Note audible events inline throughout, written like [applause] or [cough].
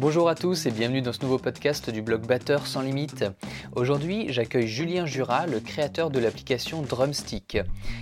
Bonjour à tous et bienvenue dans ce nouveau podcast du blog Batteur sans limite. Aujourd'hui, j'accueille Julien Jura, le créateur de l'application Drumstick.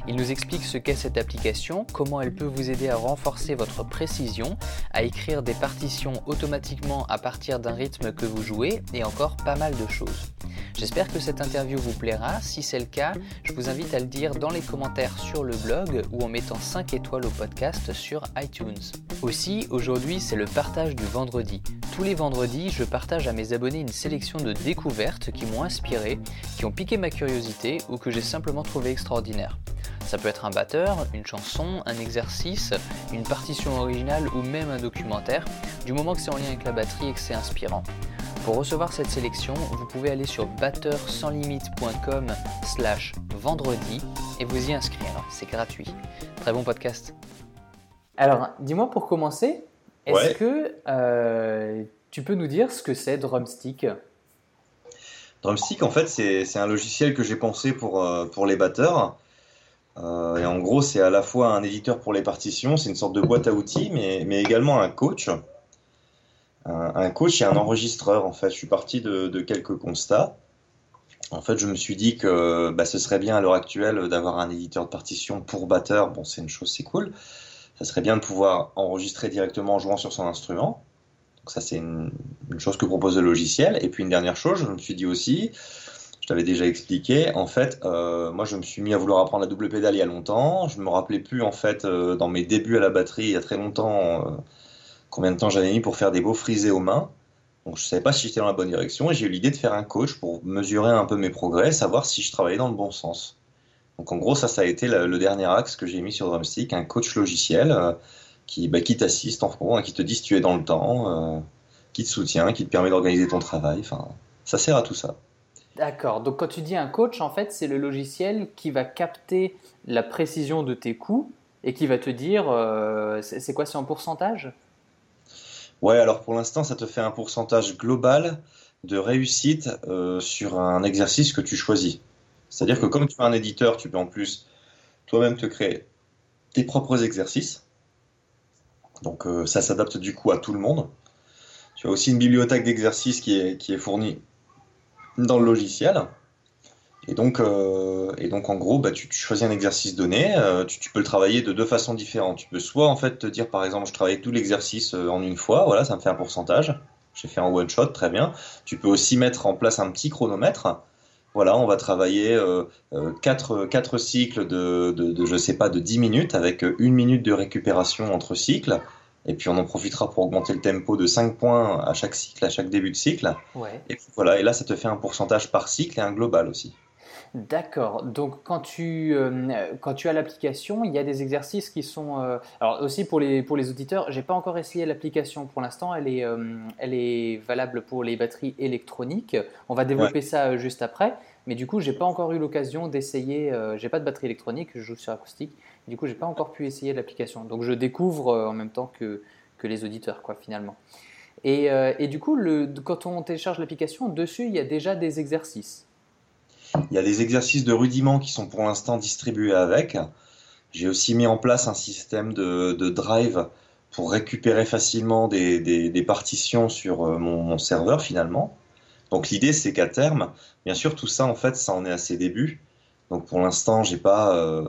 Il nous explique ce qu'est cette application, comment elle peut vous aider à renforcer votre précision, à écrire des partitions automatiquement à partir d'un rythme que vous jouez et encore pas mal de choses. J'espère que cette interview vous plaira. Si c'est le cas, je vous invite à le dire dans les commentaires sur le blog ou en mettant 5 étoiles au podcast sur iTunes. Aussi, aujourd'hui, c'est le partage du vendredi. Tous les vendredis, je partage à mes abonnés une sélection de découvertes qui m'ont inspiré, qui ont piqué ma curiosité ou que j'ai simplement trouvé extraordinaires. Ça peut être un batteur, une chanson, un exercice, une partition originale ou même un documentaire, du moment que c'est en lien avec la batterie et que c'est inspirant. Pour recevoir cette sélection, vous pouvez aller sur batteursanslimite.com slash vendredi et vous y inscrire. C'est gratuit. Très bon podcast. Alors, dis-moi pour commencer, est-ce que euh, tu peux nous dire ce que c'est Drumstick? Drumstick, en fait, c'est un logiciel que j'ai pensé pour, euh, pour les batteurs. Euh, et en gros, c'est à la fois un éditeur pour les partitions, c'est une sorte de boîte à outils, mais, mais également un coach. Un, coach et un enregistreur, en fait. Je suis parti de, de quelques constats. En fait, je me suis dit que bah, ce serait bien à l'heure actuelle d'avoir un éditeur de partition pour batteur. Bon, c'est une chose, c'est cool ça serait bien de pouvoir enregistrer directement en jouant sur son instrument. Donc ça, c'est une, chose que propose le logiciel. Et puis une dernière chose, je me suis dit aussi, je t'avais déjà expliqué, en fait, euh, moi je me suis mis à vouloir apprendre la double pédale il y a longtemps. Je me rappelais plus, en fait, euh, dans mes débuts à la batterie, il y a très longtemps, euh, combien de temps j'avais mis pour faire des beaux frisés aux mains. Donc je ne savais pas si j'étais dans la bonne direction et j'ai eu l'idée de faire un coach pour mesurer un peu mes progrès, savoir si je travaillais dans le bon sens. Donc en gros, ça, ça a été le, dernier axe que j'ai mis sur Drumstick, un coach logiciel euh, qui, bah, qui t'assiste en gros, hein, qui te dit si tu es dans le temps, euh, qui te soutient, qui te permet d'organiser ton travail. Enfin, ça sert à tout ça. D'accord. Donc quand tu dis un coach, en fait, c'est le logiciel qui va capter la précision de tes coups et qui va te dire, euh, c'est quoi, c'est en pourcentage? Ouais, alors pour l'instant, ça te fait un pourcentage global de réussite sur un exercice que tu choisis. C'est-à-dire que comme tu as un éditeur, tu peux en plus toi-même te créer tes propres exercices. Donc euh, ça s'adapte du coup à tout le monde. Tu as aussi une bibliothèque d'exercices qui est, fournie dans le logiciel. Et donc, euh, en gros, bah, tu, choisis un exercice donné, euh, tu, peux le travailler de deux façons différentes. Tu peux soit en fait te dire par exemple je travaille tout l'exercice en une fois, voilà, ça me fait un pourcentage. J'ai fait un one shot, très bien. Tu peux aussi mettre en place un petit chronomètre voilà, on va travailler euh, euh, quatre, cycles de, de, je sais pas, de 10 minutes avec une minute de récupération entre cycles. Et puis on en profitera pour augmenter le tempo de 5 points à chaque cycle, à chaque début de cycle. Et voilà, et là ça te fait un pourcentage par cycle et un global aussi. D'accord. Donc quand tu, euh, quand tu as l'application, il y a des exercices qui sont... Euh, alors aussi pour les, pour les auditeurs, j'ai pas encore essayé l'application pour l'instant. Elle, est euh, elle est valable pour les batteries électroniques. On va développer ça juste après. Mais du coup, j'ai pas encore eu l'occasion d'essayer. j'ai pas de batterie électronique, je joue sur acoustique. Du coup, j'ai pas encore pu essayer l'application. Donc je découvre en même temps que, que les auditeurs, quoi, finalement. Et, et du coup, le, quand on télécharge l'application, dessus, il y a déjà des exercices. Il y a des exercices de rudiment qui sont pour l'instant distribués avec. J'ai aussi mis en place un système de, drive pour récupérer facilement des, partitions sur euh, mon, serveur finalement. Donc l'idée c'est qu'à terme, bien sûr tout ça en fait ça en est à ses débuts. Donc pour l'instant j'ai pas euh,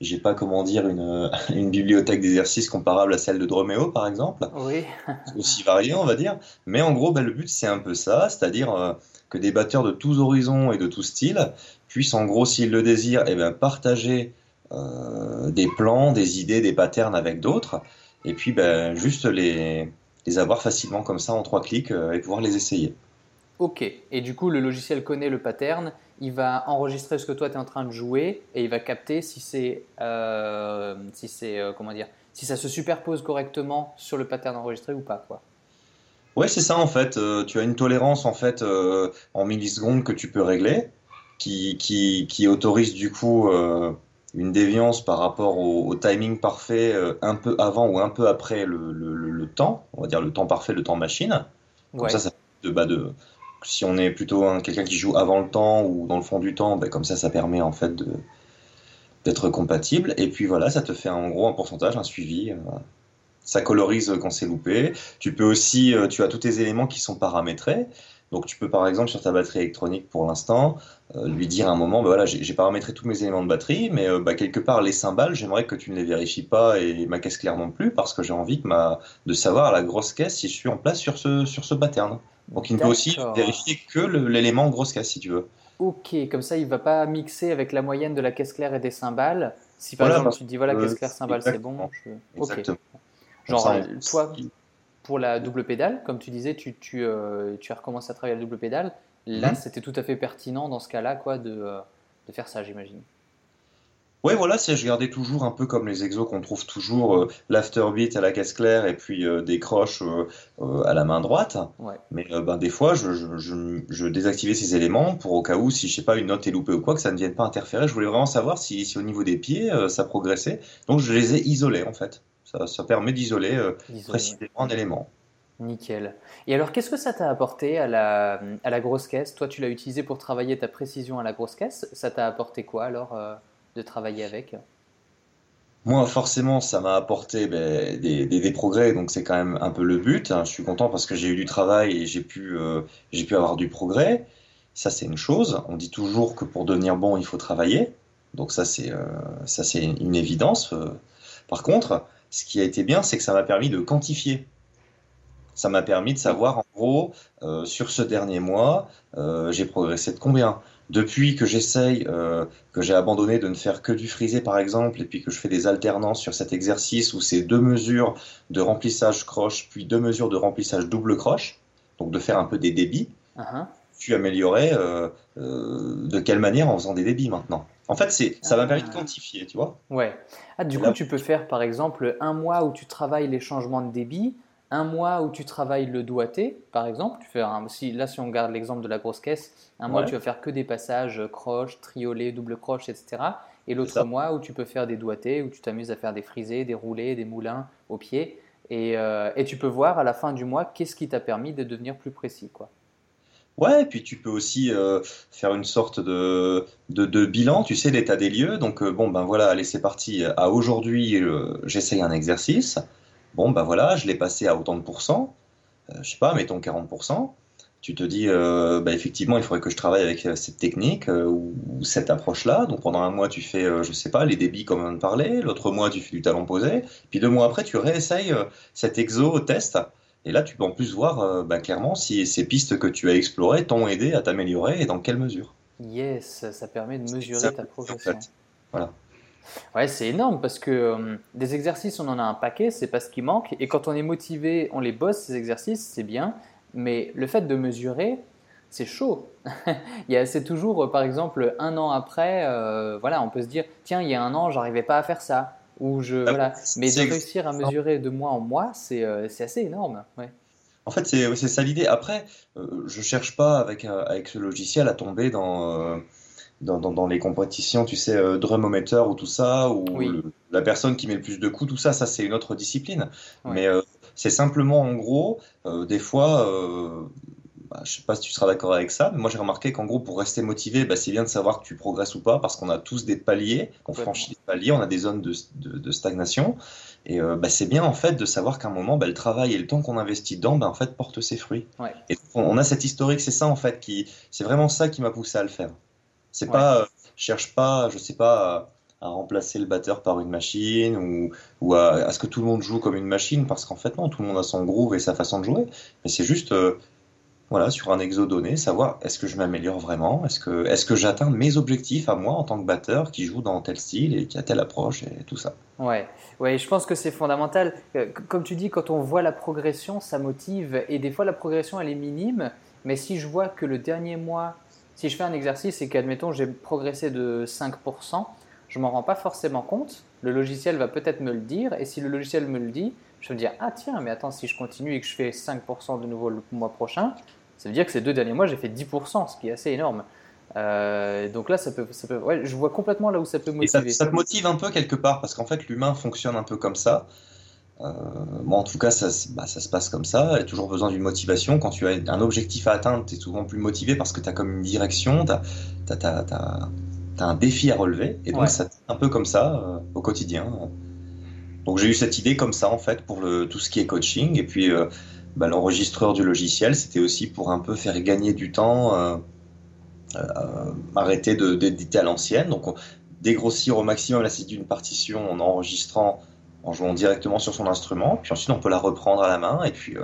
j'ai pas comment dire une, [laughs] une bibliothèque d'exercices comparable à celle de Dromeo par exemple. Oui. aussi variée on va dire. Mais en gros ben, le but c'est un peu ça, c'est-à-dire euh, que des batteurs de tous horizons et de tous styles puissent en gros, s'ils le désirent, eh bien, partager euh, des plans, des idées, des patterns avec d'autres, et puis ben, juste les, les avoir facilement comme ça en trois clics euh, et pouvoir les essayer. Ok, et du coup le logiciel connaît le pattern, il va enregistrer ce que toi tu es en train de jouer et il va capter si c'est euh, si c'est comment dire si ça se superpose correctement sur le pattern enregistré ou pas quoi. Ouais, c'est ça en fait. Euh, tu as une tolérance en fait euh, en millisecondes que tu peux régler, qui, qui, qui autorise du coup euh, une déviance par rapport au, timing parfait un peu avant ou un peu après le, le, le, temps, on va dire le temps parfait, le temps machine. Comme ça, ça de, bah, de, si on est plutôt quelqu'un qui joue avant le temps ou dans le fond du temps, bah, comme ça, ça permet en fait de d'être compatible. Et puis voilà, ça te fait en gros un pourcentage, un suivi ça colorise quand c'est loupé. Tu peux aussi, euh, tu as tous tes éléments qui sont paramétrés. Donc tu peux par exemple sur ta batterie électronique pour l'instant euh, lui dire à un moment, bah, voilà, j'ai paramétré tous mes éléments de batterie, mais euh, bah, quelque part les cymbales, j'aimerais que tu ne les vérifies pas et ma caisse claire non plus parce que j'ai envie que ma... de savoir à la grosse caisse si je suis en place sur ce, sur ce pattern. Donc il ne peut aussi vérifier que l'élément grosse caisse si tu veux. Ok, comme ça il va pas mixer avec la moyenne de la caisse claire et des cymbales. Si par exemple tu dis voilà, caisse claire cymbale c'est bon. Exactement. Genre, toi, pour la double pédale, comme tu disais, tu, tu, euh, tu as recommencé à travailler la double pédale. Là, mhm. c'était tout à fait pertinent dans ce cas-là, quoi, de, euh, de faire ça, j'imagine. Oui, voilà, je gardais toujours un peu comme les exos qu'on trouve toujours, euh, l'afterbeat à la caisse claire et puis des croches à la main droite. Mais ben, des fois, je, je, je, désactivais ces éléments pour au cas où, si je sais pas, une note est loupée ou quoi, que ça ne vienne pas interférer. Je voulais vraiment savoir si, si au niveau des pieds, ça progressait. Donc je les ai isolés en fait. Ça, permet d'isoler euh, précisément un élément. Nickel. Et alors, qu'est-ce que ça t'a apporté à la, à la grosse caisse? Toi, tu l'as utilisé pour travailler ta précision à la grosse caisse. Ça t'a apporté quoi alors euh, de travailler avec? Moi, forcément, ça m'a apporté ben, des, des, progrès, donc c'est quand même un peu le but. Hein. Je suis content parce que j'ai eu du travail et j'ai pu, euh, j'ai pu avoir du progrès. Ça, c'est une chose. On dit toujours que pour devenir bon, il faut travailler. Donc ça, c'est ça, c'est une évidence. Par contre, ce qui a été bien, c'est que ça m'a permis de quantifier. Ça m'a permis de savoir, en gros, euh, sur ce dernier mois, euh, j'ai progressé de combien. Depuis que j'essaye, euh, que j'ai abandonné de ne faire que du frisé par exemple, et puis que je fais des alternances sur cet exercice où c'est deux mesures de remplissage croche, puis deux mesures de remplissage double croche, donc de faire un peu des débits, uh-huh. tu améliorais de quelle manière en faisant des débits maintenant? En fait, c'est, ça m'a permis de quantifier, tu vois. Ouais. Ah, du coup, tu peux faire par exemple un mois où tu travailles les changements de débit, un mois où tu travailles le doigté, par exemple. Tu fais si, là, si on garde l'exemple de la grosse caisse, un mois tu vas faire que des passages croche, triolet, double croche, etc. Et l'autre mois où tu peux faire des doigtés, où tu t'amuses à faire des frisés, des roulés, des moulins au pied. Et, euh, et tu peux voir à la fin du mois qu'est-ce qui t'a permis de devenir plus précis. quoi. Ouais, puis tu peux aussi euh, faire une sorte de, de, bilan, tu sais, l'état des lieux. Donc, euh, bon, ben voilà, allez, c'est parti. À aujourd'hui, euh, j'essaye un exercice. Bon, ben voilà, je l'ai passé à autant de pourcents. je sais pas, mettons 40%. Tu te dis, ben, effectivement, il faudrait que je travaille avec cette technique ou, cette approche-là. Donc, pendant un mois, tu fais, je sais pas, les débits comme on en parlait. L'autre mois, tu fais du talon posé. Puis deux mois après, tu réessayes cet exo test et là, tu peux en plus voir euh, bah, clairement si ces pistes que tu as explorées t'ont aidé à t'améliorer et dans quelle mesure. Yes, ça permet de mesurer ta progression. Voilà. Ouais, c'est énorme parce que euh, des exercices, on en a un paquet, c'est pas ce qui manque. Et quand on est motivé, on les bosse, ces exercices, c'est bien. Mais le fait de mesurer, c'est chaud. [laughs] c'est toujours, euh, par exemple, un an après, voilà, on peut se dire, tiens, il y a un an, j'arrivais pas à faire ça. Ou je, ah, voilà. Mais de réussir à mesurer de mois en mois, c'est euh, assez énorme. Ouais. En fait, c'est ça l'idée. Après, euh, je cherche pas avec, euh, avec ce logiciel à tomber dans, dans, dans, les compétitions, tu sais, Drumometer ou tout ça, ou la personne qui met le plus de coups, tout ça, ça c'est une autre discipline. Mais c'est simplement, en gros, des fois, bah, je sais pas si tu seras d'accord avec ça, mais moi j'ai remarqué qu'en gros, pour rester motivé, bah, c'est bien de savoir que tu progresses ou pas, parce qu'on a tous des paliers, qu'on franchit des paliers, on a des zones de, de, stagnation. Et euh, bah, c'est bien en fait de savoir qu'à un moment, le travail et le temps qu'on investit dedans, en fait, porte ses fruits. Et on, a cette historique, c'est ça en fait, qui, c'est vraiment ça qui m'a poussé à le faire. C'est pas, euh, je cherche pas, je sais pas. À, remplacer le batteur par une machine ou, ou à, ce que tout le monde joue comme une machine parce qu'en fait non tout le monde a son groove et sa façon de jouer mais c'est juste euh, voilà, sur un exo donné, savoir est-ce que je m'améliore vraiment, est-ce que, est que j'atteins mes objectifs à moi en tant que batteur qui joue dans tel style et qui a telle approche et tout ça. Ouais, ouais je pense que c'est fondamental. Euh, comme tu dis, quand on voit la progression, ça motive et des fois la progression elle est minime, mais si je vois que le dernier mois, si je fais un exercice et qu'admettons j'ai progressé de 5%, je m'en rends pas forcément compte. Le logiciel va peut-être me le dire et si le logiciel me le dit, je vais me dire ah tiens mais attends si je continue et que je fais 5% de nouveau le mois prochain, ça veut dire que ces deux derniers mois, j'ai fait 10%, ce qui est assez énorme. Euh, donc là, ça peut, ça peut ouais, je vois complètement là où ça peut motiver. ça, te motive un peu quelque part, parce qu'en fait, l'humain fonctionne un peu comme ça. Euh, en tout cas, ça, bah, ça se passe comme ça. Il y a toujours besoin d'une motivation. Quand tu as un objectif à atteindre, tu es souvent plus motivé parce que tu as comme une direction, tu as, un défi à relever. Et donc, ça un peu comme ça euh, au quotidien. Donc j'ai eu cette idée comme ça en fait pour le, tout ce qui est coaching et puis bah, l'enregistreur du logiciel c'était aussi pour un peu faire gagner du temps, arrêter d'éditer à l'ancienne. Donc dégrossir au maximum la d'une partition en enregistrant en jouant directement sur son instrument, puis ensuite on peut la reprendre à la main et puis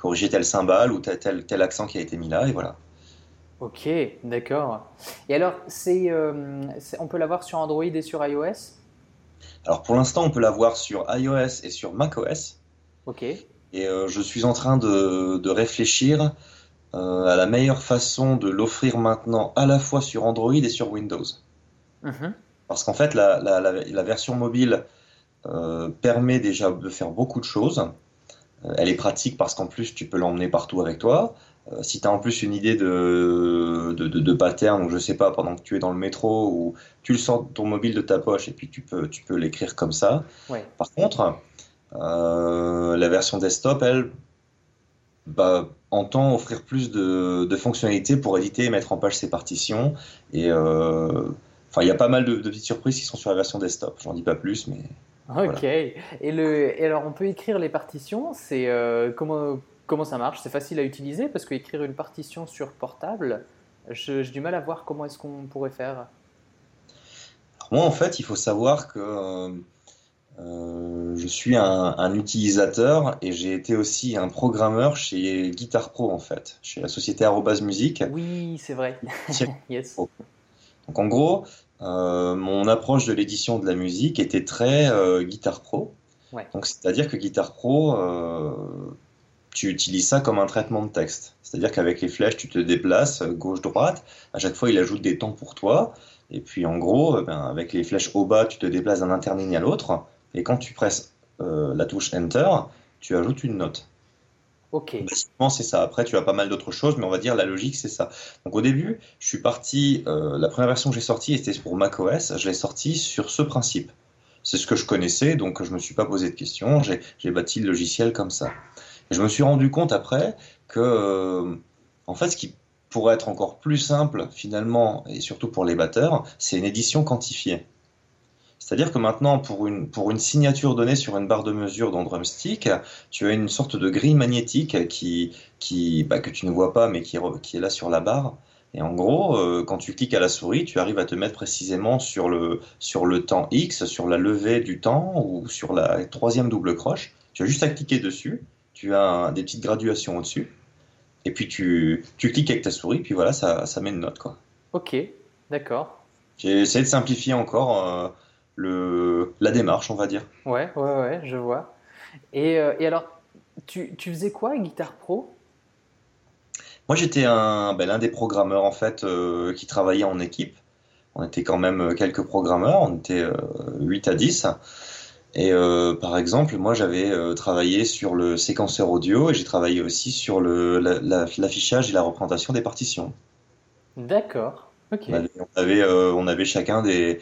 corriger tel cymbale ou tel, tel, accent qui a été mis là, et voilà. Ok, d'accord. Et alors, euh, on peut l'avoir sur Android et sur iOS? Alors pour l'instant, on peut l'avoir sur iOS et sur macOS. Ok. Et euh, je suis en train de, de réfléchir euh, à la meilleure façon de l'offrir maintenant à la fois sur Android et sur Windows. Mhm. Parce qu'en fait, la, la, la, version mobile permet déjà de faire beaucoup de choses. Euh, elle est pratique parce qu'en plus tu peux l'emmener partout avec toi. Euh, si tu as en plus une idée de, de, de, pattern, ou je sais pas, pendant que tu es dans le métro, ou tu le sors ton mobile de ta poche et puis tu peux, tu peux l'écrire comme ça. Par contre, euh, la version desktop, elle, bah, entend offrir plus de, de, fonctionnalités pour éditer et mettre en page ses partitions. Et enfin, il y a pas mal de, de, petites surprises qui sont sur la version desktop. J'en dis pas plus, mais Ok. Et, le, alors, on peut écrire les partitions. C'est euh, comment, comment ça marche? C'est facile à utiliser parce qu'écrire une partition sur portable, j'ai du mal à voir comment est-ce qu'on pourrait faire. moi, en fait, il faut savoir que euh, je suis un, utilisateur et j'ai été aussi un programmeur chez Guitar Pro, en fait, chez la société Arrobas Music. Oui, c'est vrai. [laughs] yes. Donc, en gros, euh, mon approche de l'édition de la musique était très euh, Guitar Pro. Donc, c'est-à-dire que Guitar Pro, tu utilises ça comme un traitement de texte. C'est-à-dire qu'avec les flèches, tu te déplaces gauche-droite. À chaque fois, il ajoute des temps pour toi. Et puis, en gros, ben, avec les flèches au bas, tu te déplaces d'un interligne à l'autre. Et quand tu presses la touche Enter, tu ajoutes une note. Ok. c'est ça. Après, tu as pas mal d'autres choses, mais on va dire la logique, c'est ça. Donc au début, je suis parti. Euh, la première version que j'ai sortie était pour macOS. Je l'ai sortie sur ce principe. C'est ce que je connaissais, donc je me suis pas posé de questions. J'ai bâti le logiciel comme ça. Et je me suis rendu compte après que, euh, en fait, ce qui pourrait être encore plus simple finalement, et surtout pour les batteurs, c'est une édition quantifiée. C'est-à-dire que maintenant, pour une, pour une signature donnée sur une barre de mesure dans Drumstick, tu as une sorte de grille magnétique qui, qui, bah, que tu ne vois pas, mais qui, qui est là sur la barre. Et en gros, euh, quand tu cliques à la souris, tu arrives à te mettre précisément sur le, sur le temps X, sur la levée du temps ou sur la troisième double croche. Tu as juste à cliquer dessus, tu as des petites graduations au-dessus, et puis tu, tu cliques avec ta souris, puis voilà, ça, ça met une note. Quoi. Ok, d'accord. J'ai essayé de simplifier encore. Euh, le, la démarche, on va dire. Ouais, ouais, ouais, je vois. Et, euh, et alors, tu, tu, faisais quoi, Guitar Pro? Moi, j'étais un, ben, l'un des programmeurs, en fait, euh, qui travaillait en équipe. On était quand même euh, quelques programmeurs, on était 8 à 10. Et par exemple, moi, j'avais travaillé sur le séquenceur audio et j'ai travaillé aussi sur le, l'affichage et la représentation des partitions. D'accord. Ok. On avait, on avait chacun des,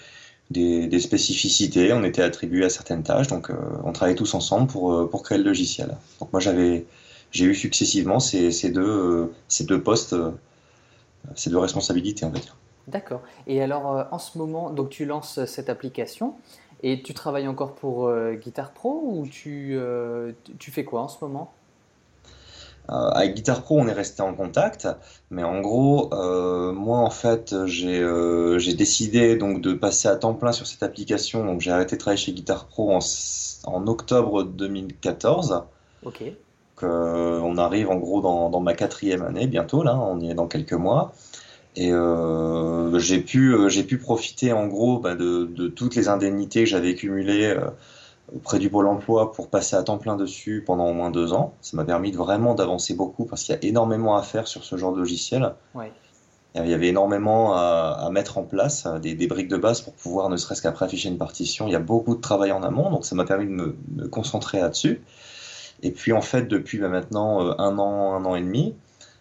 des, spécificités, on était attribué à certaines tâches, donc euh, on travaillait tous ensemble pour, euh, pour créer le logiciel. Donc moi j'avais j'ai eu successivement ces, ces deux, euh, ces deux postes, ces deux responsabilités, on va dire. D'accord. Et alors en ce moment, donc tu lances cette application et tu travailles encore pour Guitar Pro ou tu, tu fais quoi en ce moment? Euh, avec Guitar Pro, on est resté en contact, mais en gros, euh, moi en fait, j'ai euh, décidé donc de passer à temps plein sur cette application. Donc j'ai arrêté de travailler chez Guitar Pro en, en octobre 2014. Ok. on arrive en gros dans, dans, ma quatrième année bientôt là, on y est dans quelques mois. Et j'ai pu, j'ai pu profiter en gros bah, de, de, toutes les indemnités que j'avais cumulées auprès du Pôle emploi pour passer à temps plein dessus pendant au moins deux ans. Ça m'a permis de vraiment d'avancer beaucoup parce qu'il y a énormément à faire sur ce genre de logiciel. Il y avait énormément à, mettre en place, des, briques de base pour pouvoir ne serait-ce qu'après afficher une partition. Il y a beaucoup de travail en amont, donc ça m'a permis de me, concentrer là-dessus. Et puis en fait, depuis bah, maintenant euh, un an, un an et demi,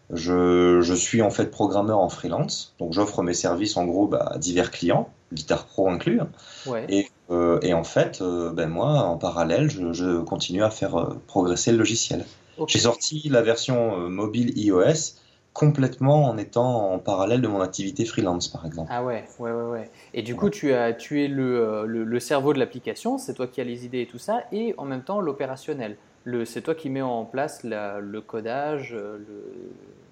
je, suis en fait programmeur en freelance. Donc j'offre mes services en gros bah, à divers clients, Guitar Pro inclus. Et euh, et en fait, euh, ben moi, en parallèle, je, continue à faire euh, progresser le logiciel. J'ai sorti la version mobile iOS complètement en étant en parallèle de mon activité freelance, par exemple. Ah ouais, ouais, ouais, ouais. Et du coup, tu, as, tu es le, le, cerveau de l'application, c'est toi qui as les idées et tout ça, et en même temps l'opérationnel. C'est toi qui mets en place le codage, le,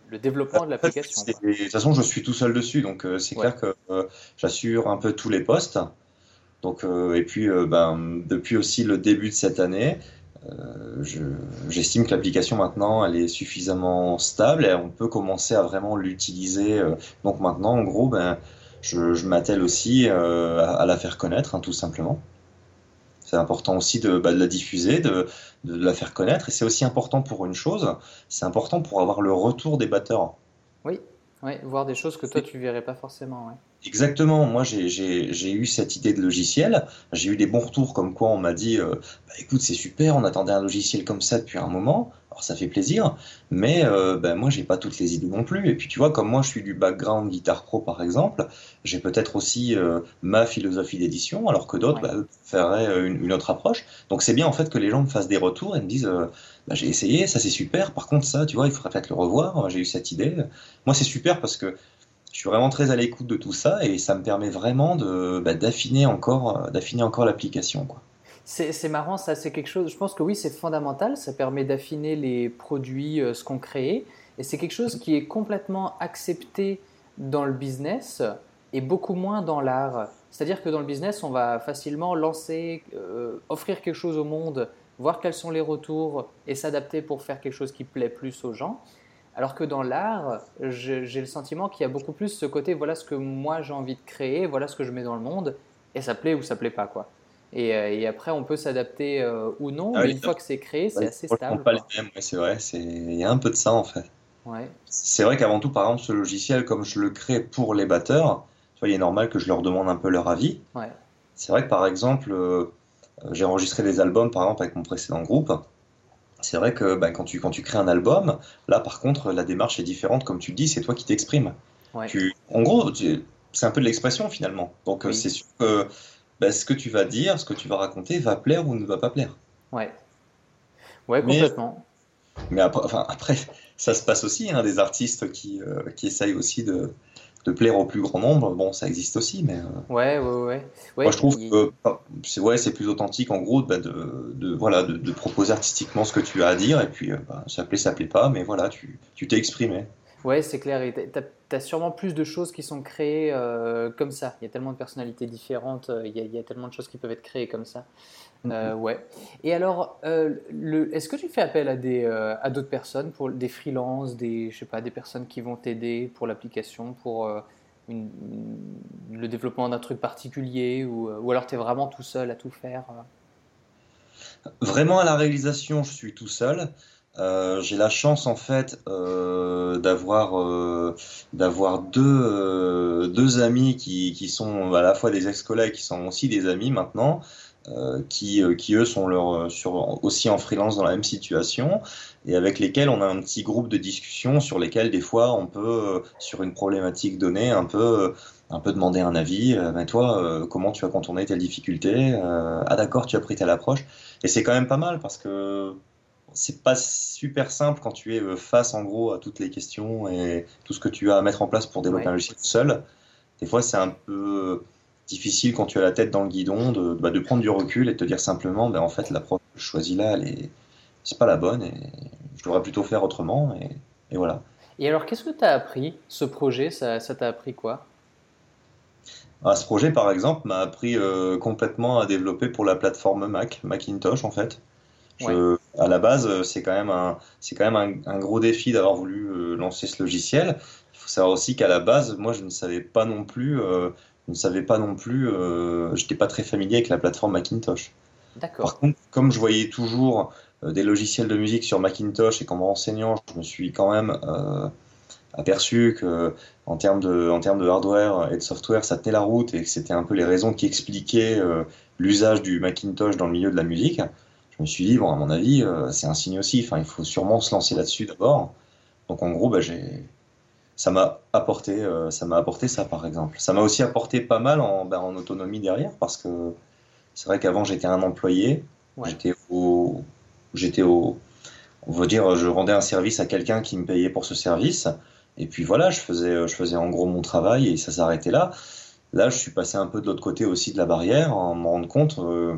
le développement de l'application. De toute façon, je suis tout seul dessus, donc c'est clair que j'assure un peu tous les postes. Donc, et puis, ben, depuis aussi le début de cette année, euh, j'estime que l'application maintenant elle est suffisamment stable et on peut commencer à vraiment l'utiliser. Euh, donc maintenant, en gros, ben, je, m'attelle aussi euh, à, la faire connaître, hein, tout simplement. C'est important aussi de, bah, de, la diffuser, de, de, la faire connaître. Et c'est aussi important pour une chose, c'est important pour avoir le retour des batteurs. Oui, oui, voir des choses que toi tu verrais pas forcément. Ouais. Exactement, moi j'ai eu cette idée de logiciel, j'ai eu des bons retours comme quoi on m'a dit euh, bah, écoute c'est super, on attendait un logiciel comme ça depuis un moment, alors ça fait plaisir, mais euh, bah, moi j'ai pas toutes les idées non plus, et puis tu vois comme moi je suis du background guitare pro par exemple, j'ai peut-être aussi euh, ma philosophie d'édition, alors que d'autres bah, feraient une, autre approche, donc c'est bien en fait que les gens me fassent des retours et me disent bah, j'ai essayé, ça c'est super, par contre ça tu vois il faudrait peut-être le revoir, j'ai eu cette idée, moi c'est super parce que je suis vraiment très à l'écoute de tout ça et ça me permet vraiment de bah, d'affiner encore, euh, d'affiner encore l'application. C'est marrant, ça, c'est quelque chose. Je pense que oui, c'est fondamental. Ça permet d'affiner les produits, euh, ce qu'on crée, et c'est quelque chose qui est complètement accepté dans le business et beaucoup moins dans l'art. C'est-à-dire que dans le business, on va facilement lancer, euh, offrir quelque chose au monde, voir quels sont les retours et s'adapter pour faire quelque chose qui plaît plus aux gens. Alors que dans l'art, j'ai le sentiment qu'il y a beaucoup plus ce côté voilà ce que moi j'ai envie de créer, voilà ce que je mets dans le monde, et ça plaît ou ça plaît pas quoi. Et, euh, après on peut s'adapter euh, ou non, ah mais une fois que c'est créé, c'est assez stable. Pas les mêmes, c'est vrai, il y a un peu de ça en fait. C'est vrai qu'avant tout, par exemple, ce logiciel, comme je le crée pour les batteurs, il est normal que je leur demande un peu leur avis. C'est vrai que par exemple, euh, j'ai enregistré des albums par exemple avec mon précédent groupe c'est vrai que bah, quand, tu, quand tu crées un album, là par contre, la démarche est différente, comme tu le dis, c'est toi qui t'exprimes. en gros, c'est un peu de l'expression finalement. Donc c'est sûr que bah, ce que tu vas dire, ce que tu vas raconter va plaire ou ne va pas plaire. Ouais. Ouais, complètement. Mais, après, enfin, après, ça se passe aussi, hein, des artistes qui, euh, qui essayent aussi de, de plaire au plus grand nombre, bon, ça existe aussi, mais. Euh, ouais, ouais, ouais. moi, je trouve que c'est ouais, c'est plus authentique, en gros, bah, de, de, voilà, de, proposer artistiquement ce que tu as à dire, et puis euh, bah, ça plaît, ça plaît pas, mais voilà, tu t'es exprimé. Ouais, c'est clair. Tu as, sûrement plus de choses qui sont créées euh, comme ça. Il y a tellement de personnalités différentes, il y, a, tellement de choses qui peuvent être créées comme ça. Mm-hmm. ouais. Et alors, est-ce que tu fais appel à des à d'autres personnes pour des freelances, des je sais pas, des personnes qui vont t'aider pour l'application, pour le développement d'un truc particulier, ou, ou alors tu es vraiment tout seul à tout faire Vraiment à la réalisation, je suis tout seul. Euh, j'ai la chance en fait euh, d'avoir euh, d'avoir deux deux amis qui, qui sont à la fois des ex-collègues qui sont aussi des amis maintenant qui qui eux sont leur sur aussi en freelance dans la même situation et avec lesquels on a un petit groupe de discussion sur lesquels des fois on peut sur une problématique donnée un peu un peu demander un avis. ben toi, comment tu as contourné telle difficulté? Ah d'accord, tu as pris telle approche. Et c'est quand même pas mal parce que c'est pas super simple quand tu es euh, face en gros à toutes les questions et tout ce que tu as à mettre en place pour développer un logiciel seul. Des fois, c'est un peu difficile quand tu as la tête dans le guidon de, bah, de prendre du recul et de te dire simplement, ben, en fait, l'approche que je choisis là, elle est, c'est pas la bonne et je devrais plutôt faire autrement et, et voilà. Et alors, qu'est-ce que tu as appris Ce projet, ça, ça t'a appris quoi? Ah, Ce projet, par exemple, m'a appris euh, complètement à développer pour la plateforme Mac, Macintosh en fait. Je, À la base, euh, c'est quand même un, c'est quand même un, gros défi d'avoir voulu euh, lancer ce logiciel. Il faut savoir aussi qu'à la base, moi, je ne savais pas non plus, euh, je ne savais pas non plus, euh, j'étais pas très familier avec la plateforme Macintosh. D'accord. Par contre, comme je voyais toujours des logiciels de musique sur Macintosh et qu'en me renseignant, je me suis quand même aperçu que en termes de, en termes de hardware et de software, ça tenait la route et que c'était un peu les raisons qui expliquaient l'usage du Macintosh dans le milieu de la musique je me suis dit, bon, à mon avis, euh, c'est un signe aussi. Enfin, il faut sûrement se lancer là-dessus d'abord. Donc, en gros, bah, j'ai, ça m'a apporté, euh, ça m'a apporté ça, par exemple. Ça m'a aussi apporté pas mal en, bah, en autonomie derrière, parce que c'est vrai qu'avant, j'étais un employé. J'étais au, j'étais au, on va dire, je rendais un service à quelqu'un qui me payait pour ce service. Et puis voilà, je faisais, je faisais en gros mon travail et ça s'arrêtait là. Là, je suis passé un peu de l'autre côté aussi de la barrière en me rendant compte. Euh,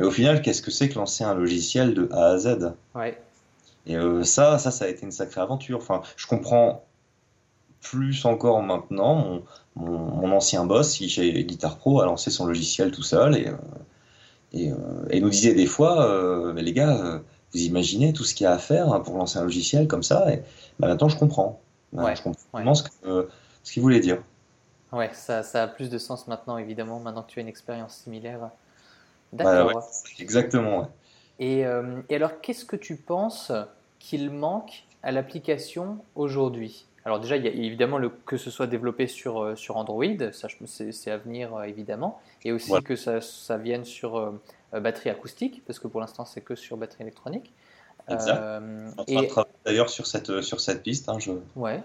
mais au final, qu'est-ce que c'est que lancer un logiciel de A à Z? Ouais. Et euh, ça, ça, ça a été une sacrée aventure. Enfin, je comprends plus encore maintenant. Mon, mon, ancien boss, chez Guitar Pro, a lancé son logiciel tout seul et, euh, et, et nous disait des fois, mais les gars, vous imaginez tout ce qu'il y a à faire pour lancer un logiciel comme ça Et ben, maintenant, je comprends. Ouais, je comprends ce qu'il ce voulait dire. Ouais, ça, ça, a plus de sens maintenant, évidemment, maintenant que tu as une expérience similaire. D'accord. exactement. Et, euh, et, alors, qu'est-ce que tu penses qu'il manque à l'application aujourd'hui? Alors déjà, il y a évidemment le, que ce soit développé sur, euh, sur Android, ça c'est à venir euh, évidemment, et aussi que ça, ça, vienne sur batterie acoustique, parce que pour l'instant c'est que sur batterie électronique. Exact. et... D'ailleurs sur cette, sur cette piste, hein, je... Ouais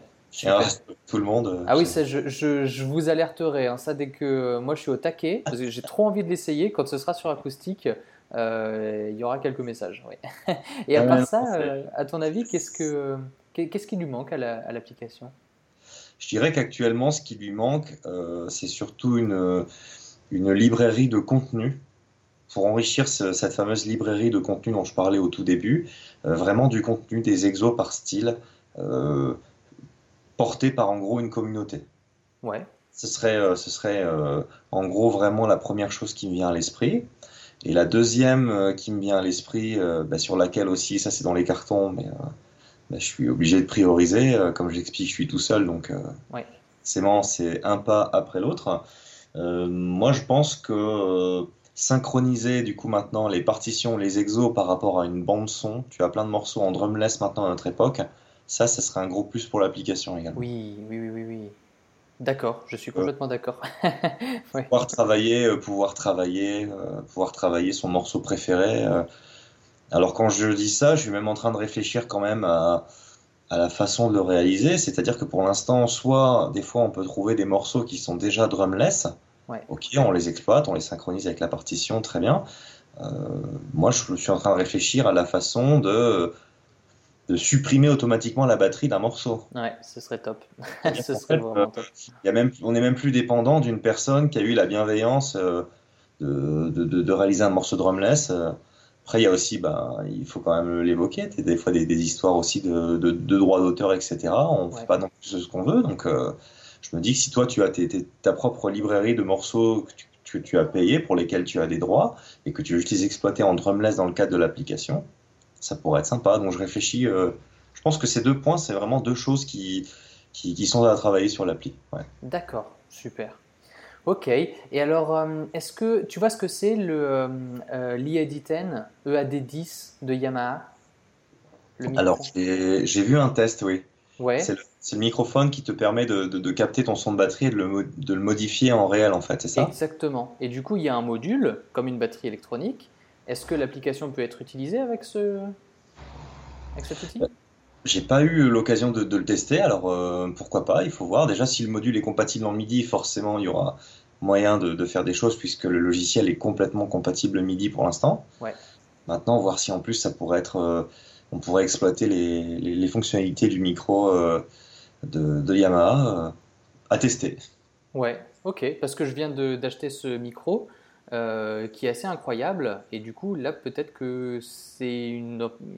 tout le monde. Euh, ah oui, ça, je, je, vous alerterai. Hein, ça, dès que euh, moi je suis au taquet, parce que j'ai trop envie de l'essayer. Quand ce sera sur acoustique, euh, il y aura quelques messages. [laughs] Et à part ça, à ton avis, qu'est-ce, que, qu'est-ce qui lui manque à, l'application? Je dirais qu'actuellement, ce qui lui manque, c'est surtout une, une librairie de contenu pour enrichir cette fameuse librairie de contenu dont je parlais au tout début, vraiment du contenu des exos par style, porté par en gros une communauté. Ouais. Ce serait, euh, ce serait euh, en gros vraiment la première chose qui me vient à l'esprit. Et la deuxième euh, qui me vient à l'esprit, bah, sur laquelle aussi, ça c'est dans les cartons, mais bah, je suis obligé de prioriser. comme je l'explique, je suis tout seul, donc ouais. c'est c'est un pas après l'autre. moi, je pense que synchroniser du coup maintenant les partitions, les exos par rapport à une bande son, tu as plein de morceaux en drumless maintenant à notre époque, ça, ça serait un gros plus pour l'application également. Oui, oui, oui, oui. oui. D'accord, je suis complètement d'accord. [laughs] Pouvoir travailler, euh, pouvoir travailler, euh, pouvoir travailler son morceau préféré. Euh. Alors quand je dis ça, je suis même en train de réfléchir quand même à, à la façon de le réaliser. C'est-à-dire que pour l'instant, soit des fois on peut trouver des morceaux qui sont déjà drumless. Ouais. Ok, on les exploite, on les synchronise avec la partition, très bien. moi, je suis en train de réfléchir à la façon de de supprimer automatiquement la batterie d'un morceau. Ouais, ce serait top. [laughs] ce serait vraiment top. Y a même, on n'est même plus dépendant d'une personne qui a eu la bienveillance euh, de, de, de, réaliser un morceau drumless. Euh. Après, il y a aussi, bah, il faut quand même l'évoquer, des fois des, des, histoires aussi de, de droits d'auteur, etc. On ne fait pas non plus ce qu'on veut. Donc, euh, je me dis que si toi, tu as ta propre librairie de morceaux que tu, tu, as payé, pour lesquels tu as des droits, et que tu veux juste les exploiter en drumless dans le cadre de l'application, ça pourrait être sympa. Donc je réfléchis. Euh, je pense que ces deux points, c'est vraiment deux choses qui, qui, sont à travailler sur l'appli. D'accord, super. Ok. Et alors, euh, est-ce que tu vois ce que c'est le euh, l'IAD10 EAD10 de Yamaha? Alors, j'ai vu un test, oui. Ouais. C'est le, microphone qui te permet de, de, capter ton son de batterie et de le, de le modifier en réel, en fait, c'est ça? Exactement. Et du coup, il y a un module, comme une batterie électronique, est-ce que l'application peut être utilisée avec, ce... avec cet outil? J'ai pas eu l'occasion de, le tester, alors euh, pourquoi pas, il faut voir. Déjà, si le module est compatible en MIDI, forcément, il y aura moyen de, faire des choses puisque le logiciel est complètement compatible MIDI pour l'instant. Ouais. Maintenant, voir si en plus ça pourrait être. Euh, on pourrait exploiter les, fonctionnalités du micro euh, de, Yamaha à tester. Ouais, ok, parce que je viens d'acheter ce micro. Euh, qui est assez incroyable. Et du coup, là, peut-être que c'est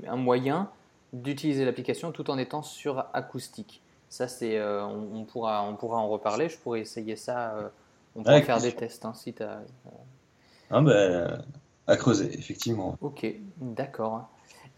un moyen d'utiliser l'application tout en étant sur acoustique. Ça, c'est, euh, on, pourra, on pourra en reparler. Je pourrais essayer ça. Euh, on pourra faire des tests hein, si tu as. Ah ben, à creuser, effectivement. Ok, d'accord.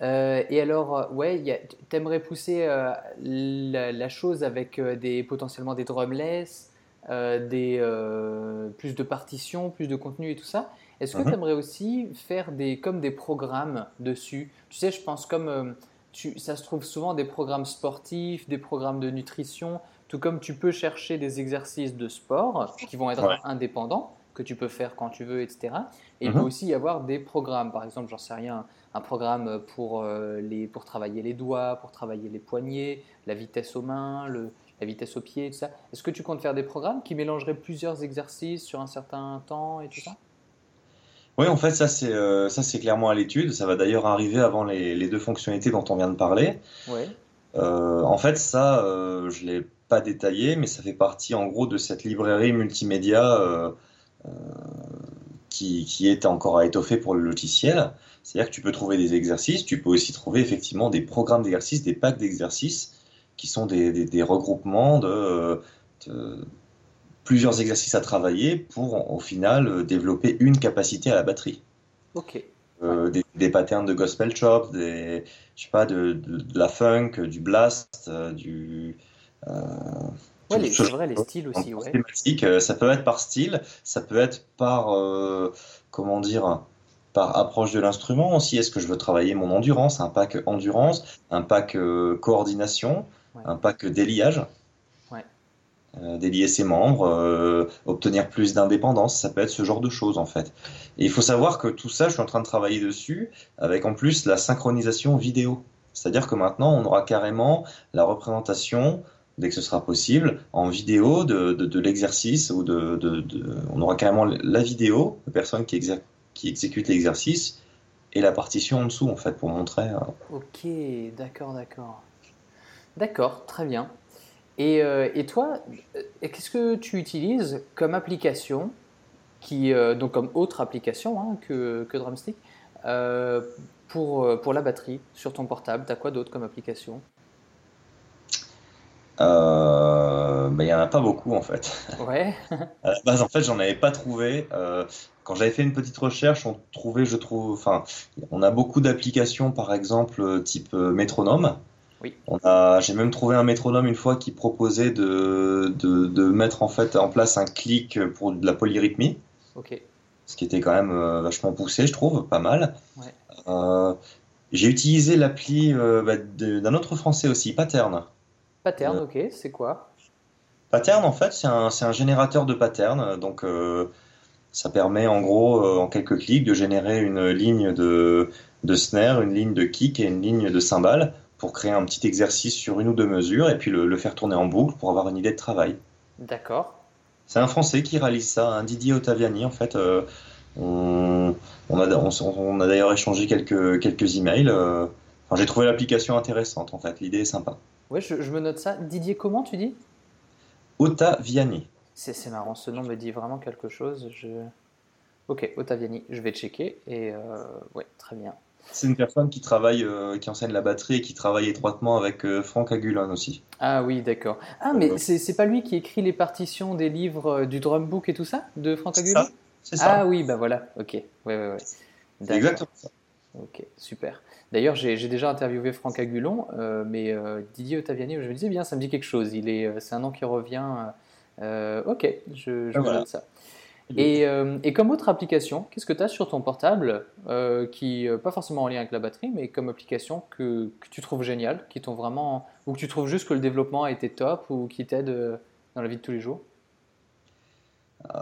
et alors, ouais, t'aimerais pousser la, la, chose avec des, potentiellement des drumless, euh, des, euh, plus de partitions, plus de contenu et tout ça. Est-ce que mhm. tu aimerais aussi faire des, comme des programmes dessus? Tu sais, je pense comme euh, tu, ça se trouve souvent des programmes sportifs, des programmes de nutrition, tout comme tu peux chercher des exercices de sport qui vont être indépendants, que tu peux faire quand tu veux, etc. Et il peut mhm. aussi y avoir des programmes, par exemple, j'en sais rien, un programme pour, les, pour travailler les doigts, pour travailler les poignets, la vitesse aux mains, le, la vitesse au pied et tout ça. Est-ce que tu comptes faire des programmes qui mélangeraient plusieurs exercices sur un certain temps et tout ça? Oui, en fait, ça c'est euh, ça c'est clairement à l'étude. Ça va d'ailleurs arriver avant les, deux fonctionnalités dont on vient de parler. Ouais. en fait, ça, je l'ai pas détaillé, mais ça fait partie en gros de cette librairie multimédia qui, qui, est encore à étoffer pour le logiciel. C'est-à-dire que tu peux trouver des exercices, tu peux aussi trouver effectivement des programmes d'exercices, des packs d'exercices qui sont des, des, regroupements de, plusieurs exercices à travailler pour au final développer une capacité à la batterie. Ok. Euh, des, patterns de gospel chop, des, je sais pas, de, de, la funk, du blast, euh, du. Euh, ouais, c'est vrai, les styles aussi. Ouais. Ça peut être par style, ça peut être par, comment dire, par approche de l'instrument aussi. Est-ce que je veux travailler mon endurance, un pack endurance, un pack coordination, un pack déliage euh, délier ses membres, euh, obtenir plus d'indépendance, ça peut être ce genre de choses en fait. Et il faut savoir que tout ça, je suis en train de travailler dessus avec en plus la synchronisation vidéo. C'est-à-dire que maintenant, on aura carrément la représentation, dès que ce sera possible, en vidéo de, de, l'exercice ou de, de, on aura carrément la vidéo de personne qui, qui exécute l'exercice et la partition en dessous en fait pour montrer. Euh, ok, d'accord, d'accord. D'accord, très bien. Euh, et, toi, euh, qu'est-ce que tu utilises comme application, qui, euh, donc comme autre application hein, que, que, Drumstick, pour, pour la batterie sur ton portable? Tu as quoi d'autre comme application? Il n'y en a pas beaucoup en fait. Ouais. [laughs] à la base, en fait, j'en avais pas trouvé. quand j'avais fait une petite recherche, on trouvait, je trouve, enfin, on a beaucoup d'applications, par exemple, type métronome. Oui. j'ai même trouvé un métronome une fois qui proposait de, de, mettre en fait en place un clic pour de la polyrythmie. Ok. Ce qui était quand même euh, vachement poussé, je trouve, pas mal. Ouais. Euh, j'ai utilisé l'appli euh, bah, d'un autre français aussi, Pattern. Pattern, ok, c'est quoi? Pattern, en fait, c'est un, un, générateur de patterns. Donc, ça permet en gros, en quelques clics, de générer une ligne de, de snare, une ligne de kick et une ligne de cymbale pour créer un petit exercice sur une ou deux mesures et puis le, faire tourner en boucle pour avoir une idée de travail. D'accord. C'est un Français qui réalise ça, un Didier Ottaviani en fait. Euh, on, on, a, on, a d'ailleurs échangé quelques, quelques emails. Euh, enfin, j'ai trouvé l'application intéressante en fait, l'idée est sympa. Oui, je, me note ça. Didier, comment tu dis? Ottaviani. C'est marrant, ce nom me dit vraiment quelque chose. Je... Ok, Ottaviani, je vais checker et euh, ouais, très bien. C'est une personne qui travaille, euh, qui enseigne la batterie et qui travaille étroitement avec euh, Franck Agulon aussi. Ah oui, d'accord. Ah, mais euh, c'est pas lui qui écrit les partitions des livres du drum book et tout ça de Franck Agulon C'est ça. Ah oui, bah voilà, ok. Ouais, ouais, ouais. exactement ça. Ok, super. D'ailleurs, j'ai déjà interviewé Franck Agulon, mais Didier Ottaviani, je me disais bien, ça me dit quelque chose. Il est, c'est un nom qui revient. ok, je, je ça. Euh, et, comme autre application, qu'est-ce que tu as sur ton portable euh, qui, euh, pas forcément en lien avec la batterie, mais comme application que, tu trouves géniale, qui t'ont vraiment, ou que tu trouves juste que le développement a été top ou qui t'aide dans la vie de tous les jours?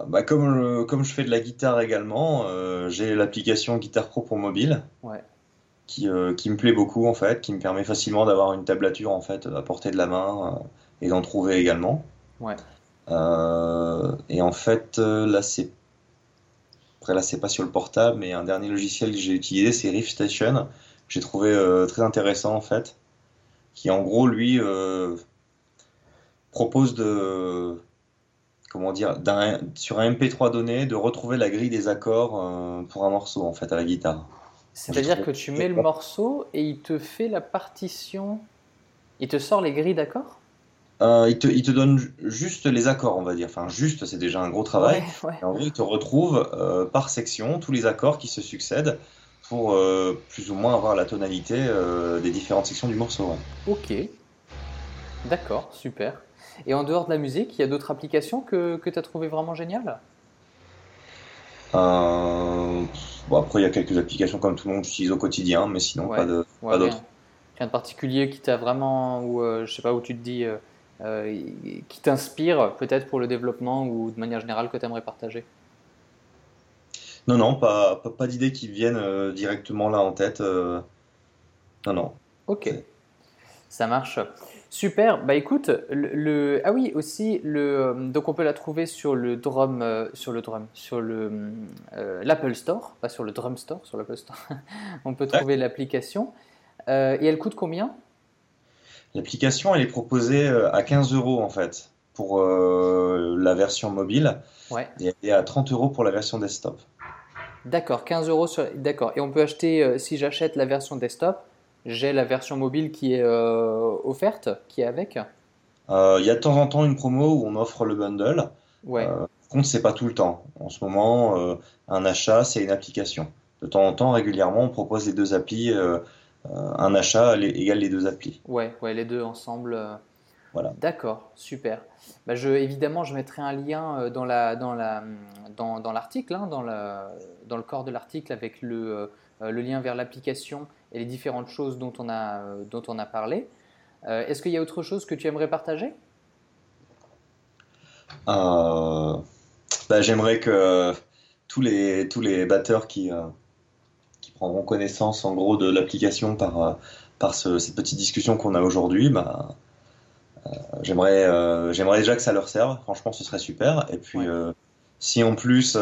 Bah comme, comme je fais de la guitare également, j'ai l'application Guitar Pro pour mobile. Ouais. Qui, qui, me plaît beaucoup en fait, qui me permet facilement d'avoir une tablature en fait à portée de la main et d'en trouver également. Ouais. Euh, et en fait, euh, là, c'est. Après, là, c'est pas sur le portable, mais un dernier logiciel que j'ai utilisé, c'est Riff Station. J'ai trouvé euh, très intéressant, en fait. Qui, en gros, lui, propose de. Comment dire Sur un MP3 donné, de retrouver la grille des accords pour un morceau, en fait, à la guitare. C'est-à-dire que tu mets le morceau et il te fait la partition. Il te sort les grilles d'accords? Euh, il, te, il, te, donne juste les accords, on va dire. Enfin, juste, c'est déjà un gros travail. en gros, il te retrouve euh, par section tous les accords qui se succèdent pour euh, plus ou moins avoir la tonalité des différentes sections du morceau. Ok. D'accord, super. Et en dehors de la musique, il y a d'autres applications que, que tu as trouvé vraiment géniales? Bon, Après, il y a quelques applications comme tout le monde utilise au quotidien, mais sinon, pas d'autres. Rien. rien. de particulier qui t'a vraiment, ou je sais pas, où tu te dis euh, qui t'inspire peut-être pour le développement ou de manière générale que tu aimerais partager? Non, non, pas, pas, d'idées qui viennent euh, directement là en tête. Euh. Non, non. Ok, ça marche. Super. Bah écoute, le, ah oui aussi le donc on peut la trouver sur le drum sur le drum sur le l'Apple Store, pas sur le Drum Store, sur l'Apple Store. [laughs] on peut trouver l'application et elle coûte combien? L'application, elle est proposée à 15 euros en fait pour la version mobile et à 30 euros pour la version desktop. D'accord, 15 euros sur. D'accord. Et on peut acheter, si j'achète la version desktop, j'ai la version mobile qui est offerte, qui est avec? Il y a de temps en temps une promo où on offre le bundle. Ouais. par contre, c'est pas tout le temps. En ce moment, un achat, c'est une application. De temps en temps, régulièrement, on propose les deux applis euh, un achat égale les deux applis. Ouais, ouais, les deux ensemble. Euh. Voilà. D'accord, super. Bah, je, évidemment, je mettrai un lien euh, dans la dans la dans, dans l'article, hein, dans, dans le corps de l'article avec le, le lien vers l'application et les différentes choses dont on a dont on a parlé. Est-ce qu'il y a autre chose que tu aimerais partager? Bah, J'aimerais que tous les tous les batteurs qui prendront connaissance en gros de l'application par, euh, par cette petite discussion qu'on a aujourd'hui, bah, euh, j'aimerais, euh, j'aimerais déjà que ça leur serve. Franchement, ce serait super. Et puis, si en plus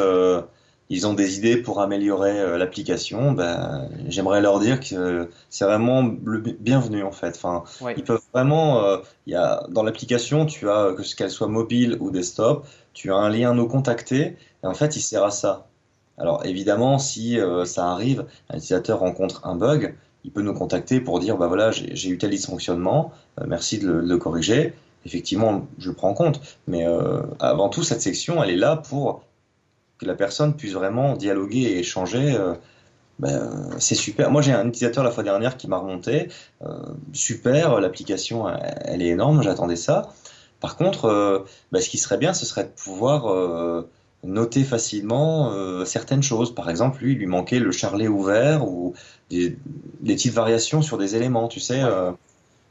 ils ont des idées pour améliorer l'application, ben, j'aimerais leur dire que c'est vraiment le bienvenu en fait. Enfin, ils peuvent vraiment, il y a, dans l'application, tu as que qu'elle soit mobile ou desktop, tu as un lien nous contacter et en fait, il sert à ça. Alors évidemment, si euh, ça arrive, un utilisateur rencontre un bug, il peut nous contacter pour dire bah voilà j'ai eu tel dysfonctionnement, euh, merci de le, corriger. Effectivement, je prends en compte, mais euh, avant tout cette section, elle est là pour que la personne puisse vraiment dialoguer et échanger. Ben, c'est super. Moi, j'ai un utilisateur la fois dernière qui m'a remonté. super, l'application, elle, est énorme, j'attendais ça. Par contre, ben, ce qui serait bien, ce serait de pouvoir noter facilement euh, certaines choses. Par exemple, lui, il lui manquait le charlet ouvert ou des, petites variations sur des éléments. Tu sais, il euh, faut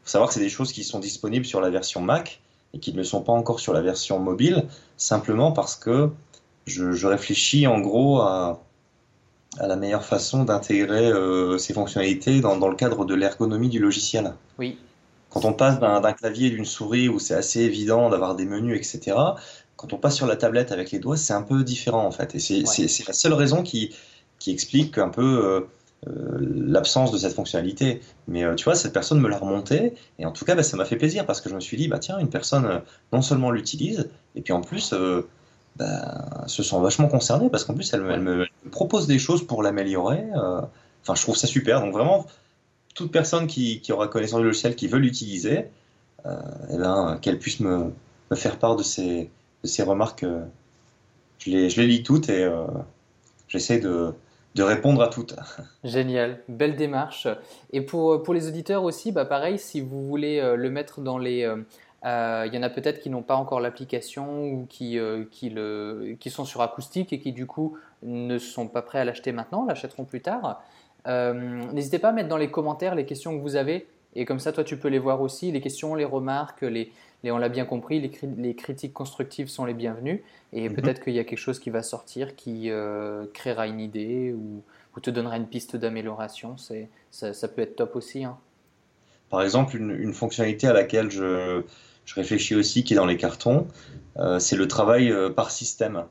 savoir que c'est des choses qui sont disponibles sur la version Mac et qui ne le sont pas encore sur la version mobile, simplement parce que je, réfléchis en gros à, la meilleure façon d'intégrer euh, ces fonctionnalités dans, dans, le cadre de l'ergonomie du logiciel. Oui. Quand on passe d'un clavier et d'une souris où c'est assez évident d'avoir des menus, etc., quand on passe sur la tablette avec les doigts, c'est un peu différent en fait. Et c'est la seule raison qui, qui explique un peu euh, euh, l'absence de cette fonctionnalité. Mais euh, tu vois, cette personne me l'a remonté, et en tout cas, bah, ça m'a fait plaisir parce que je me suis dit, bah tiens, une personne non seulement l'utilise, et puis en plus, bah, se sent vachement concernée parce qu'en plus, elle, me, propose des choses pour l'améliorer. Enfin, je trouve ça super. Donc vraiment, toute personne qui, qui aura connaissance du logiciel, qui veut l'utiliser, eh ben, qu'elle puisse me, me, faire part de ses, ces remarques, euh, je les, lis toutes et euh, j'essaie de, répondre à toutes. [laughs] Génial, belle démarche. Et pour, pour les auditeurs aussi, bah pareil, si vous voulez euh, le mettre dans les... Il y en a peut-être qui n'ont pas encore l'application ou qui sont sur acoustique et qui du coup ne sont pas prêts à l'acheter maintenant, l'achèteront plus tard. N'hésitez pas à mettre dans les commentaires les questions que vous avez et comme ça toi tu peux les voir aussi, les questions, les remarques, les, on l'a bien compris, les, critiques constructives sont les bienvenues. Et mhm. peut-être qu'il y a quelque chose qui va sortir qui euh, créera une idée ou, te donnera une piste d'amélioration. Ça, ça, peut être top aussi. Hein. Par exemple, une, fonctionnalité à laquelle je, réfléchis aussi, qui est dans les cartons, euh, c'est le travail euh, par système. En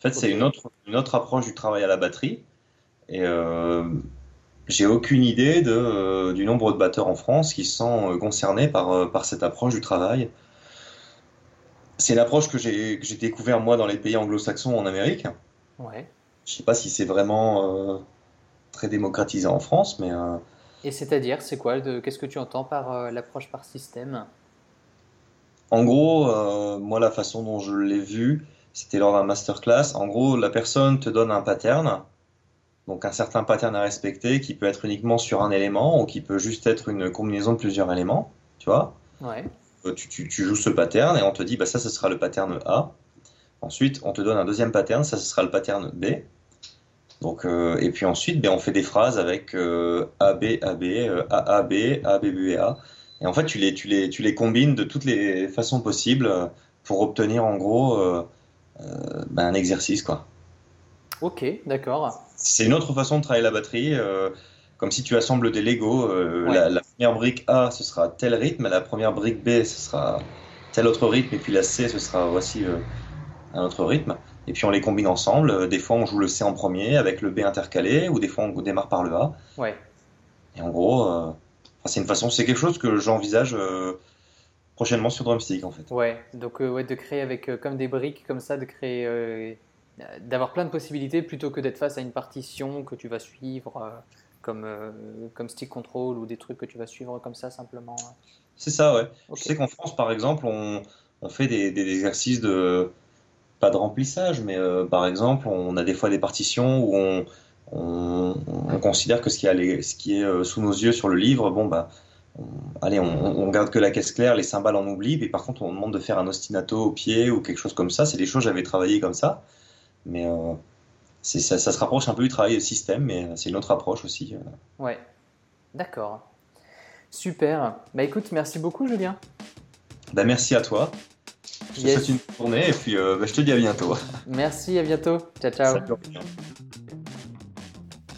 fait, c'est une autre, une autre approche du travail à la batterie. Et j'ai aucune idée de, euh, du nombre de batteurs en France qui sont euh, concernés par, euh, par cette approche du travail. C'est l'approche que j'ai découvert moi dans les pays anglo-saxons en Amérique. Ouais. Je sais pas si c'est vraiment très démocratisé en France, mais. Et c'est-à-dire, c'est quoi Qu'est-ce que tu entends par l'approche par système? En gros, moi, la façon dont je l'ai vu, c'était lors d'un masterclass. En gros, la personne te donne un pattern donc un certain pattern à respecter qui peut être uniquement sur un élément ou qui peut juste être une combinaison de plusieurs éléments, tu vois. Ouais. Euh, tu, tu, tu, joues ce pattern et on te dit bah ça ce sera le pattern A. Ensuite on te donne un deuxième pattern, ça ce sera le pattern B. Donc euh, et puis ensuite ben, on fait des phrases avec euh, A B A B A A B A B B A. Et en fait tu les tu les tu les combines de toutes les façons possibles pour obtenir en gros ben, un exercice quoi. Ok, d'accord. C'est une autre façon de travailler la batterie, euh, comme si tu assembles des Lego. Euh, la, première brique A, ce sera tel rythme, la première brique B, ce sera tel autre rythme, et puis la C, ce sera voici euh, un autre rythme. Et puis on les combine ensemble. Des fois, on joue le C en premier avec le B intercalé, ou des fois, on démarre par le A. Ouais. Et en gros, c'est une façon, c'est quelque chose que j'envisage prochainement sur Drumstick en fait. Ouais, donc ouais, de créer avec comme des briques comme ça, de créer, d'avoir plein de possibilités plutôt que d'être face à une partition que tu vas suivre comme, comme stick control ou des trucs que tu vas suivre comme ça simplement. C'est ça, ouais. Je sais qu'en France, par exemple, on, on fait des, des, exercices de pas de remplissage, mais euh, par exemple, on a des fois des partitions où on, on, on considère que ce qui, a ce qui est euh, sous nos yeux sur le livre, bon bah, allez, on, garde que la caisse claire, les cymbales en oublie, et par contre, on demande de faire un ostinato au pied ou quelque chose comme ça. C'est des choses j'avais travaillé comme ça, mais euh, ça, ça, se rapproche un peu du travail de système, mais c'est une autre approche aussi. Ouais, d'accord. Super. Bah écoute, merci beaucoup, Julien. Bah merci à toi. Je te souhaite une journée et puis euh, bah, je te dis à bientôt. [laughs] Merci, à bientôt. Ciao, ciao.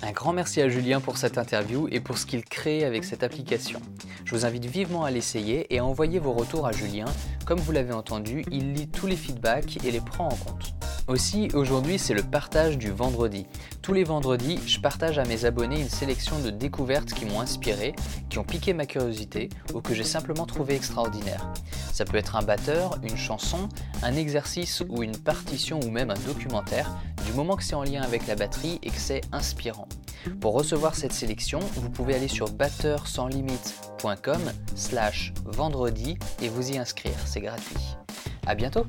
Un grand merci à Julien pour cette interview et pour ce qu'il crée avec cette application. Je vous invite vivement à l'essayer et à envoyer vos retours à Julien. Comme vous l'avez entendu, il lit tous les feedbacks et les prend en compte. Aussi, aujourd'hui, c'est le partage du vendredi. Tous les vendredis, je partage à mes abonnés une sélection de découvertes qui m'ont inspiré, qui ont piqué ma curiosité ou que j'ai simplement trouvé extraordinaire. Ça peut être un batteur, une chanson, un exercice ou une partition ou même un documentaire, du moment que c'est en lien avec la batterie et que c'est inspirant. Pour recevoir cette sélection, vous pouvez aller sur batteursanslimite.com slash vendredi et vous y inscrire, c'est gratuit. A bientôt